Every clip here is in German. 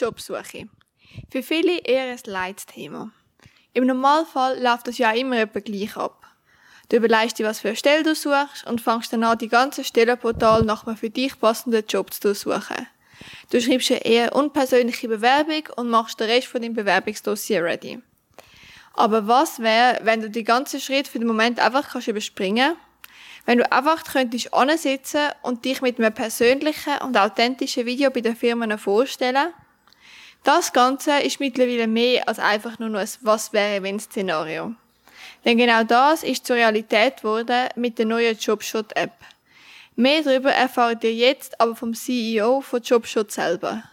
Jobsuche. Für viele eher ein Leitthema. Im Normalfall läuft das ja immer etwa gleich ab. Du überlegst dir, was für eine Stelle du suchst und fängst dann an, die ganze Stellenportal nach einem für dich passenden Job zu suchen. Du schreibst eine eher unpersönliche Bewerbung und machst den Rest von deinem Bewerbungsdossier ready. Aber was wäre, wenn du die ganzen Schritte für den Moment einfach kannst überspringen wenn du einfach könntest ansitzen und dich mit einem persönlichen und authentischen Video bei den Firmen vorstellen? Das Ganze ist mittlerweile mehr als einfach nur ein Was wäre wenn Szenario. Denn genau das ist zur Realität geworden mit der neuen Jobshot App. Mehr darüber erfahrt ihr jetzt aber vom CEO von Jobshot selber.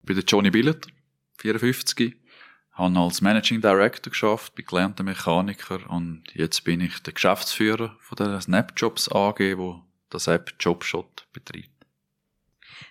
Ich bin der Johnny Billett, 54, habe als Managing Director geschafft, bin gelernter Mechaniker und jetzt bin ich der Geschäftsführer von der Snapjobs AG, wo das App Jobshot betreibt.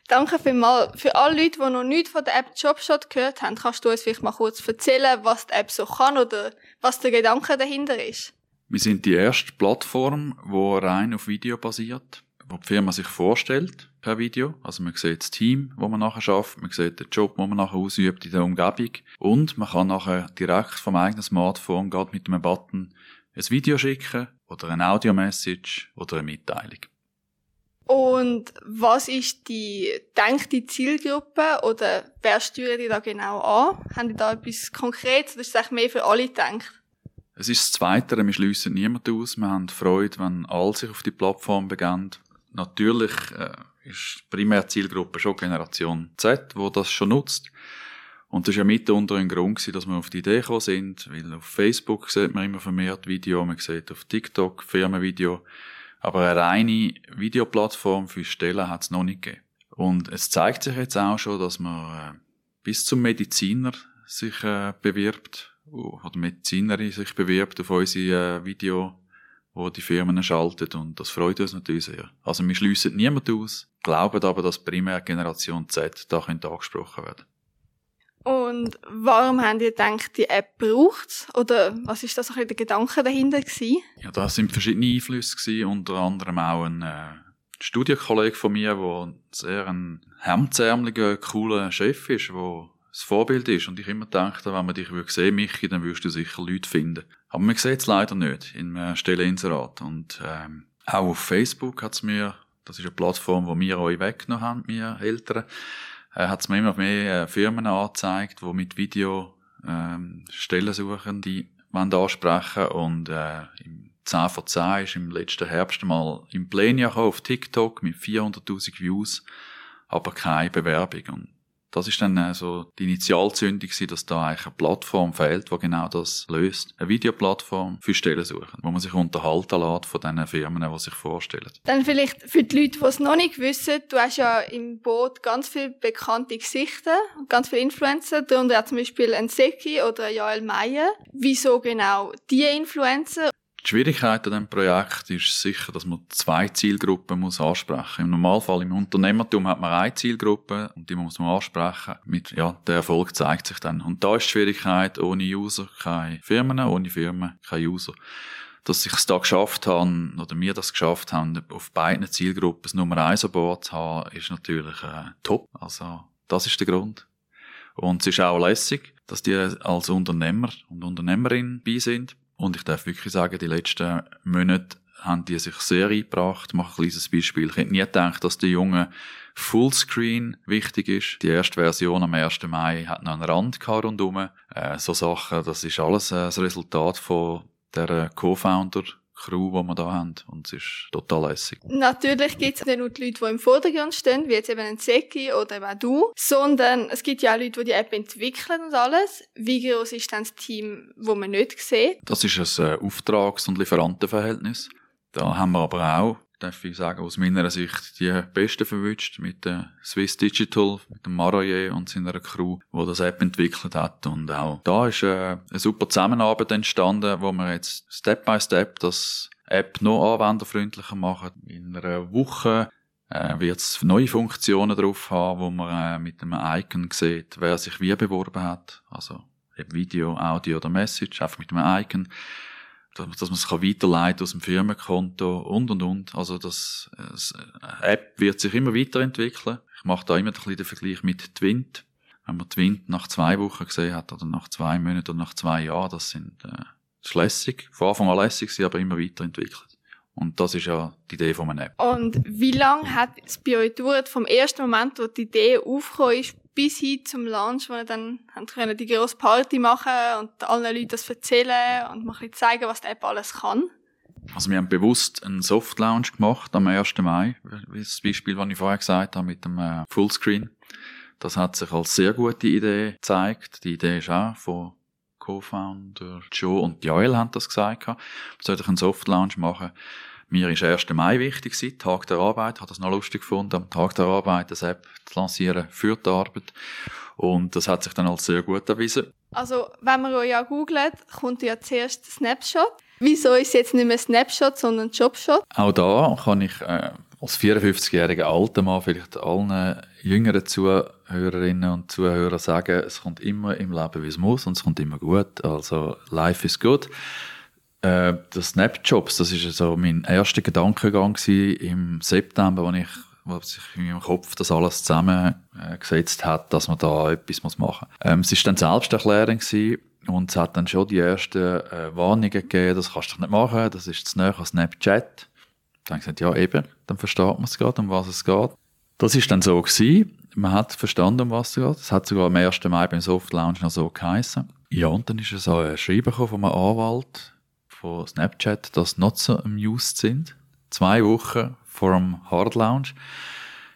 Danke vielmals. Für alle Leute, die noch nichts von der App Jobshot gehört haben, kannst du uns vielleicht mal kurz erzählen, was die App so kann oder was der Gedanke dahinter ist? Wir sind die erste Plattform, die rein auf Video basiert, wo die Firma sich vorstellt per Video. Also man sieht das Team, wo man nachher schafft, man sieht den Job, wo man nachher ausübt in der Umgebung und man kann nachher direkt vom eigenen Smartphone gerade mit einem Button ein Video schicken oder eine Audio-Message oder eine Mitteilung. Und was ist die denkte Zielgruppe oder wer steuert die da genau an? Haben die da etwas Konkretes oder ist es mehr für alle gedacht? Es ist das Zweite, wir schliessen niemanden aus. Wir haben Freude, wenn alle sich auf die Plattform begeben. Natürlich äh, ist die primäre Zielgruppe schon Generation Z, wo das schon nutzt. Und das war ja mitunter ein Grund, dass wir auf die Idee gekommen sind, weil auf Facebook sieht man immer vermehrt Video, man sieht auf TikTok Firmenvideo. Aber eine reine Videoplattform für Stellen hat es noch nicht gegeben. Und es zeigt sich jetzt auch schon, dass man äh, bis zum Mediziner sich äh, bewirbt, oder Medizinerin sich bewirbt auf unsere äh, Video, wo die Firmen schalten. Und das freut uns natürlich sehr. Also wir schliessen niemand aus, glauben aber, dass primär Generation Z da angesprochen werden. Und warum haben ihr gedacht, die App braucht Oder was ist das ein der Gedanke dahinter gewesen? Ja, da sind verschiedene Einflüsse gewesen, unter anderem auch ein äh, Studienkollege von mir, der sehr ein hemdsärmeliger, cooler Chef ist, der das Vorbild ist. Und ich immer dachte, wenn man dich würde sehen, Michi, dann würdest du sicher Leute finden. Aber man sieht es leider nicht in einem Stelleninserat. Und ähm, auch auf Facebook hat es mir, das ist eine Plattform, wo wir euch weggenommen haben, wir Eltern, äh, hat es mir immer mehr äh, Firmen angezeigt, die mit Video ähm, Stellen suchen, die wollen ansprechen und äh, im 10 von 10 ist im letzten Herbst mal im Plenia auf TikTok mit 400.000 Views, aber keine Bewerbung. Und das ist dann äh, so die Initialzündung dass da eigentlich eine Plattform fehlt, die genau das löst. Eine Videoplattform für Stellen suchen, wo man sich unterhalten lässt von den Firmen, die sich vorstellen. Dann vielleicht für die Leute, die es noch nicht wissen, du hast ja im Boot ganz viele bekannte Gesichter, ganz viele Influencer, darunter zum Beispiel ein Seki oder ein Joel Meyer. Wieso genau die Influencer? Die Schwierigkeit an diesem Projekt ist sicher, dass man zwei Zielgruppen muss ansprechen muss. Im Normalfall im Unternehmertum hat man eine Zielgruppe und die muss man ansprechen. Mit, ja, der Erfolg zeigt sich dann. Und da ist die Schwierigkeit, ohne User keine Firmen, ohne Firmen keine User. Dass ich es da geschafft habe, oder wir das geschafft haben, auf beiden Zielgruppen das Nummer eins an Bord zu haben, ist natürlich äh, top. Also, das ist der Grund. Und es ist auch lässig, dass die als Unternehmer und Unternehmerin bei sind. Und ich darf wirklich sagen, die letzten Monate haben die sich sehr eingebracht. Ich mache ein kleines Beispiel. Ich hätte nie gedacht, dass der junge Fullscreen wichtig ist. Die erste Version am 1. Mai hat noch einen Rand rundherum. Äh, so Sachen, das ist alles äh, das Resultat von der Co-Founder Crew, die wir da haben. Und es ist total lässig. Natürlich gibt es nicht nur die Leute, die im Vordergrund stehen, wie jetzt eben ein Zeki oder eben auch du, sondern es gibt ja auch Leute, die die App entwickeln und alles. Wie groß ist dann das Team, das man nicht sieht? Das ist ein äh, Auftrags- und Lieferantenverhältnis. Da haben wir aber auch darf ich sagen, aus meiner Sicht die Besten verwünscht mit der Swiss Digital, mit dem Maroyer und seiner Crew, wo das App entwickelt hat. Und auch da ist äh, eine super Zusammenarbeit entstanden, wo wir jetzt Step by Step das App noch anwenderfreundlicher machen. In einer Woche äh, wird es neue Funktionen drauf haben, wo man äh, mit einem Icon sieht, wer sich wie beworben hat. Also Video, Audio oder Message, einfach mit einem Icon. Dass man es weiterleiten aus dem Firmenkonto und und und. Also das, das App wird sich immer weiterentwickeln. Ich mache da immer ein bisschen den Vergleich mit Twint. Wenn man Twint nach zwei Wochen gesehen hat oder nach zwei Monaten oder nach zwei Jahren, das sind äh, das lässig. Von Anfang an lässig, sie aber immer weiterentwickelt. Und das ist ja die Idee von einer App. Und wie lange hat es bei euch gedauert, vom ersten Moment, wo die Idee aufgekommen ist, bis hin zum Launch, wo wir dann haben die grosse Party machen und allen Leuten das erzählen und mal ein zeigen, was die App alles kann? Also wir haben bewusst einen Soft Launch gemacht am 1. Mai, wie das Beispiel, das ich vorher gesagt habe, mit dem äh, Fullscreen. Das hat sich als sehr gute Idee gezeigt. Die Idee ist auch von Co-Founder Joe und Joel haben das gesagt. Wir sollten einen Soft Launch machen. Mir ist 1. Mai wichtig gewesen, Tag der Arbeit. Habe das noch lustig gefunden, am Tag der Arbeit das App zu lancieren für die Arbeit. Und das hat sich dann als sehr gut erwiesen. Also, wenn man euch ja googelt, kommt ja zuerst Snapshot. Wieso ist es jetzt nicht mehr Snapshot, sondern Jobshot? Auch da kann ich äh, als 54-jähriger alter Mann vielleicht allen jüngeren Zuhörerinnen und Zuhörern sagen, es kommt immer im Leben, wie es muss und es kommt immer gut. Also, life is good. Äh, das Snapjobs, das ist so mein erster Gedankengang im September, als ich wo sich in meinem Kopf das alles zusammengesetzt hat, dass man da etwas machen muss. Ähm, es war dann Selbsterklärung und es hat dann schon die ersten äh, Warnungen gegeben, das kannst du nicht machen, das ist zu nahe an Snapchat. Dann gesagt, ja eben, dann versteht man es gerade, um was es geht. Das ist dann so gewesen. Man hat verstanden, um was es geht. Es hat sogar am 1. Mai beim Soft Lounge noch so geheißen. Ja, und dann ist es so ein Schreiben von einem Anwalt von Snapchat, dass so amused sind. Zwei Wochen vor dem Hard Lounge.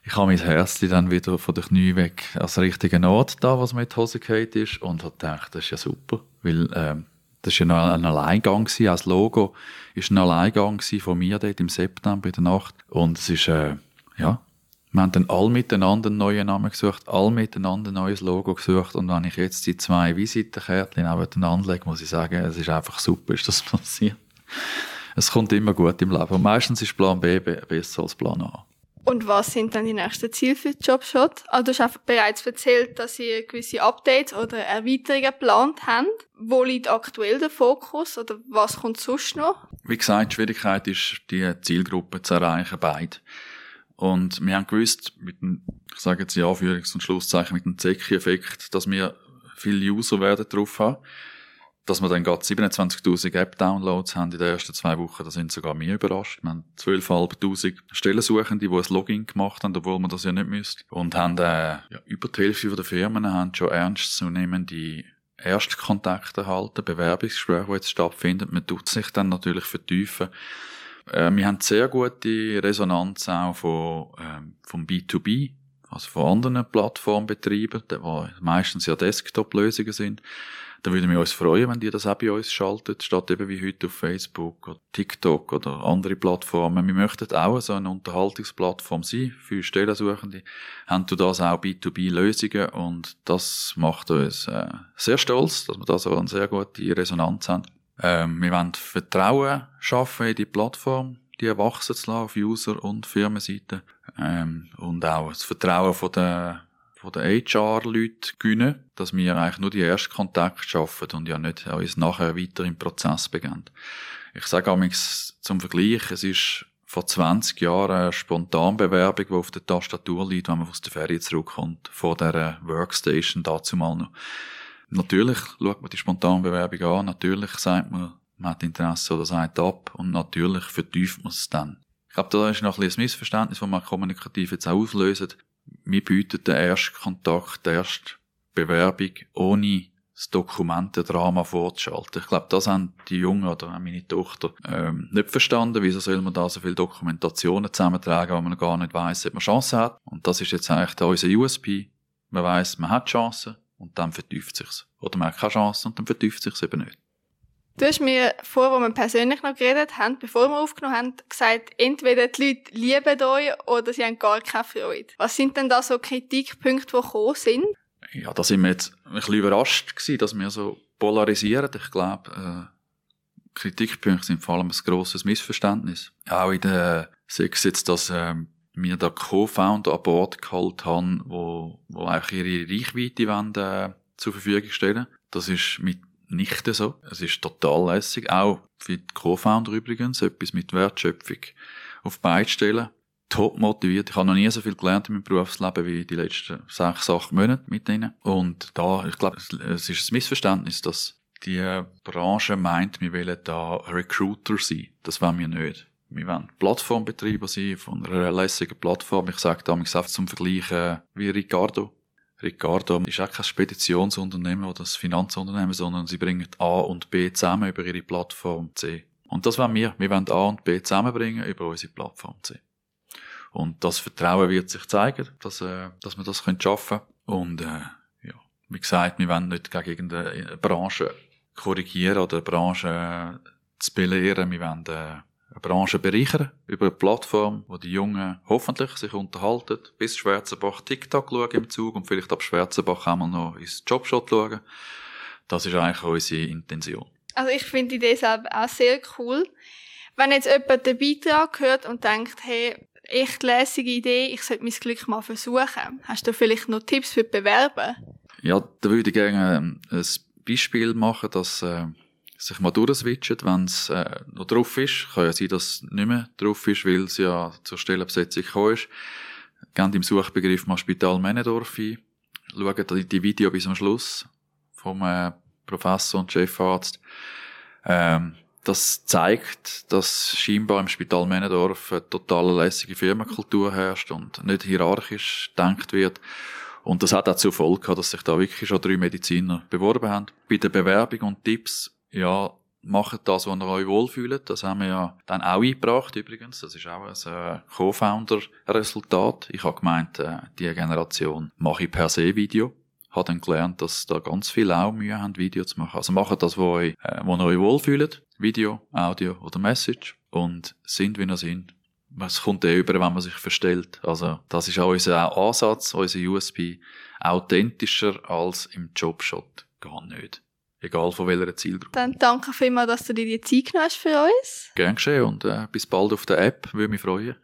Ich habe mein Herz dann wieder von der Knie weg als richtigen Ort da, was mir Hose gefallen ist und habe gedacht, das ist ja super, weil ähm, das war ja ein Alleingang gewesen, als Logo ist ein Alleingang von mir dort im September in der Nacht und es ist, äh, ja, wir haben dann all miteinander einen neuen Namen gesucht, all miteinander ein neues Logo gesucht und wenn ich jetzt die zwei Visitenkärtchen nebeneinander lege, muss ich sagen, es ist einfach super, ist das passiert. Es kommt immer gut im Leben und meistens ist Plan B besser als Plan A. Und was sind dann die nächsten Ziele für Jobshot? Also du hast bereits erzählt, dass ihr gewisse Updates oder Erweiterungen geplant habt. Wo liegt aktuell der Fokus oder was kommt sonst noch? Wie gesagt, die Schwierigkeit ist, die Zielgruppe zu erreichen, beide. Und wir haben gewusst, mit dem, ich sage jetzt ja, Anführungs- und Schlusszeichen, mit dem Zecki-Effekt, dass wir viele User werden drauf haben dass wir dann gerade 27.000 App-Downloads haben in den ersten zwei Wochen, da sind sogar mir überrascht. Wir haben 12.500 Stellensuchende, die ein Login gemacht haben, obwohl man das ja nicht müsste. Und haben, äh, ja, über die Hälfte der Firmen haben schon ernstzunehmende Erstkontakte erhalten, Bewerbungsgespräche, die jetzt stattfinden. Man tut sich dann natürlich vertiefen. Äh, wir haben sehr gute Resonanz auch von, ähm, vom B2B, also von anderen Plattformbetreibern, die meistens ja Desktop-Lösungen sind. Dann würden wir uns freuen, wenn die das auch bei uns schaltet, statt eben wie heute auf Facebook oder TikTok oder andere Plattformen. Wir möchten auch so eine Unterhaltungsplattform sein für Stellensuchende. Haben du das auch B2B-Lösungen und das macht uns äh, sehr stolz, dass wir da so eine sehr gute Resonanz haben. Ähm, wir wollen Vertrauen schaffen in die Plattform, die wachsen zu lassen auf User- und Firmenseite. Ähm, und auch das Vertrauen von der von den HR-Leuten gewinnen, dass wir eigentlich nur die ersten Kontakte schaffen und ja nicht uns nachher weiter im Prozess beginnen. Ich sage auch zum Vergleich, es ist vor 20 Jahren eine Spontanbewerbung, die auf der Tastatur liegt, wenn man aus der Ferie zurückkommt, vor der Workstation dazu mal noch. Natürlich schaut man die Spontanbewerbung an, natürlich sagt man, man hat Interesse oder sagt ab und natürlich vertieft man es dann. Ich glaube, da ist noch ein, bisschen ein Missverständnis, das man kommunikativ jetzt auch auslösen wir bieten den ersten Kontakt, die erste Bewerbung ohne das Dokumentendrama vorzuschalten. Ich glaube, das haben die Jungen oder auch meine Tochter ähm, nicht verstanden. Wieso soll man da so viele Dokumentationen zusammentragen, wo man gar nicht weiß, ob man Chancen hat? Und das ist jetzt eigentlich unser USP. Man weiß, man hat Chancen und dann vertieft sich's. Oder man hat keine Chance und dann vertieft sich's eben nicht. Du hast mir vor, wo wir persönlich noch geredet haben, bevor wir aufgenommen haben, gesagt, entweder die Leute lieben euch oder sie haben gar keine Freude. Was sind denn da so Kritikpunkte, die gekommen sind? Ja, da sind wir jetzt ein bisschen überrascht gewesen, dass wir so polarisieren. Ich glaube, äh, Kritikpunkte sind vor allem ein grosses Missverständnis. Auch in der sechs jetzt, dass äh, wir da Co-Founder an Bord geholt haben, wo, wo eigentlich ihre Reichweite wollen, äh, zur Verfügung stellen. Das ist mit nicht so. Es ist total lässig. Auch für die Co-Founder übrigens, etwas mit Wertschöpfung auf beide stellen. Top motiviert. Ich habe noch nie so viel gelernt in meinem Berufsleben wie die letzten sechs, acht Monate mit ihnen. Und da, ich glaube, es ist ein Missverständnis, dass die Branche meint, wir wollen da Recruiter sein. Das wollen wir nicht. Wir wollen Plattformbetreiber sein von einer lässigen Plattform. Ich sage damals einfach zum Vergleich äh, wie Ricardo. Ricardo ist auch kein Speditionsunternehmen oder ein Finanzunternehmen, sondern sie bringen A und B zusammen über ihre Plattform C. Und das wollen wir. Wir wollen A und B zusammenbringen über unsere Plattform C. Und das Vertrauen wird sich zeigen, dass, äh, dass wir das schaffen können. Und äh, ja, wie gesagt, wir wollen nicht gegen irgendeine Branche korrigieren oder eine Branche äh, zu belehren. Wir wollen äh, Branche bereichern über eine Plattform, wo die Jungen hoffentlich sich unterhalten, bis Schwarzenbach TikTok schauen im Zug und vielleicht ab Schwarzenbach auch mal noch ins Jobshot schauen. Das ist eigentlich unsere Intention. Also ich finde die Idee selber auch sehr cool. Wenn jetzt jemand den Beitrag hört und denkt, hey, echt lässige Idee, ich sollte mein Glück mal versuchen. Hast du vielleicht noch Tipps für die Bewerber? Ja, da würde ich gerne ähm, ein Beispiel machen, dass äh, sich mal durchswitchen, wenn es äh, noch drauf ist. Kann ja sein, dass es nicht mehr drauf ist, weil es ja zur Stellenbesetzung gekommen ist. Gebt im Suchbegriff mal Spital Männendorf ein. Schaut die, Video bis zum Schluss vom äh, Professor und Chefarzt. Ähm, das zeigt, dass scheinbar im Spital Männendorf eine total lässige Firmenkultur herrscht und nicht hierarchisch denkt wird. Und das hat auch zur Folge gehabt, dass sich da wirklich schon drei Mediziner beworben haben. Bei der Bewerbung und Tipps ja, macht das, was ihr euch wohlfühlt. Das haben wir ja dann auch eingebracht, übrigens. Das ist auch ein äh, Co-Founder-Resultat. Ich habe gemeint, äh, die Generation mache ich per se Video. Habe dann gelernt, dass da ganz viele auch Mühe haben, Video zu machen. Also macht das, was euch, äh, ihr euch wohlfühlt. Video, Audio oder Message. Und sind, wie ihr sind. Es kommt eh über, wenn man sich verstellt. Also, das ist auch unser Ansatz, unser USB. Authentischer als im Jobshot. Gar nicht. Egal von welcher Zielgruppe. Dann danke vielmals, dass du dir die Zeit genommen hast für uns. Gern geschehen und äh, bis bald auf der App, würde mich freuen.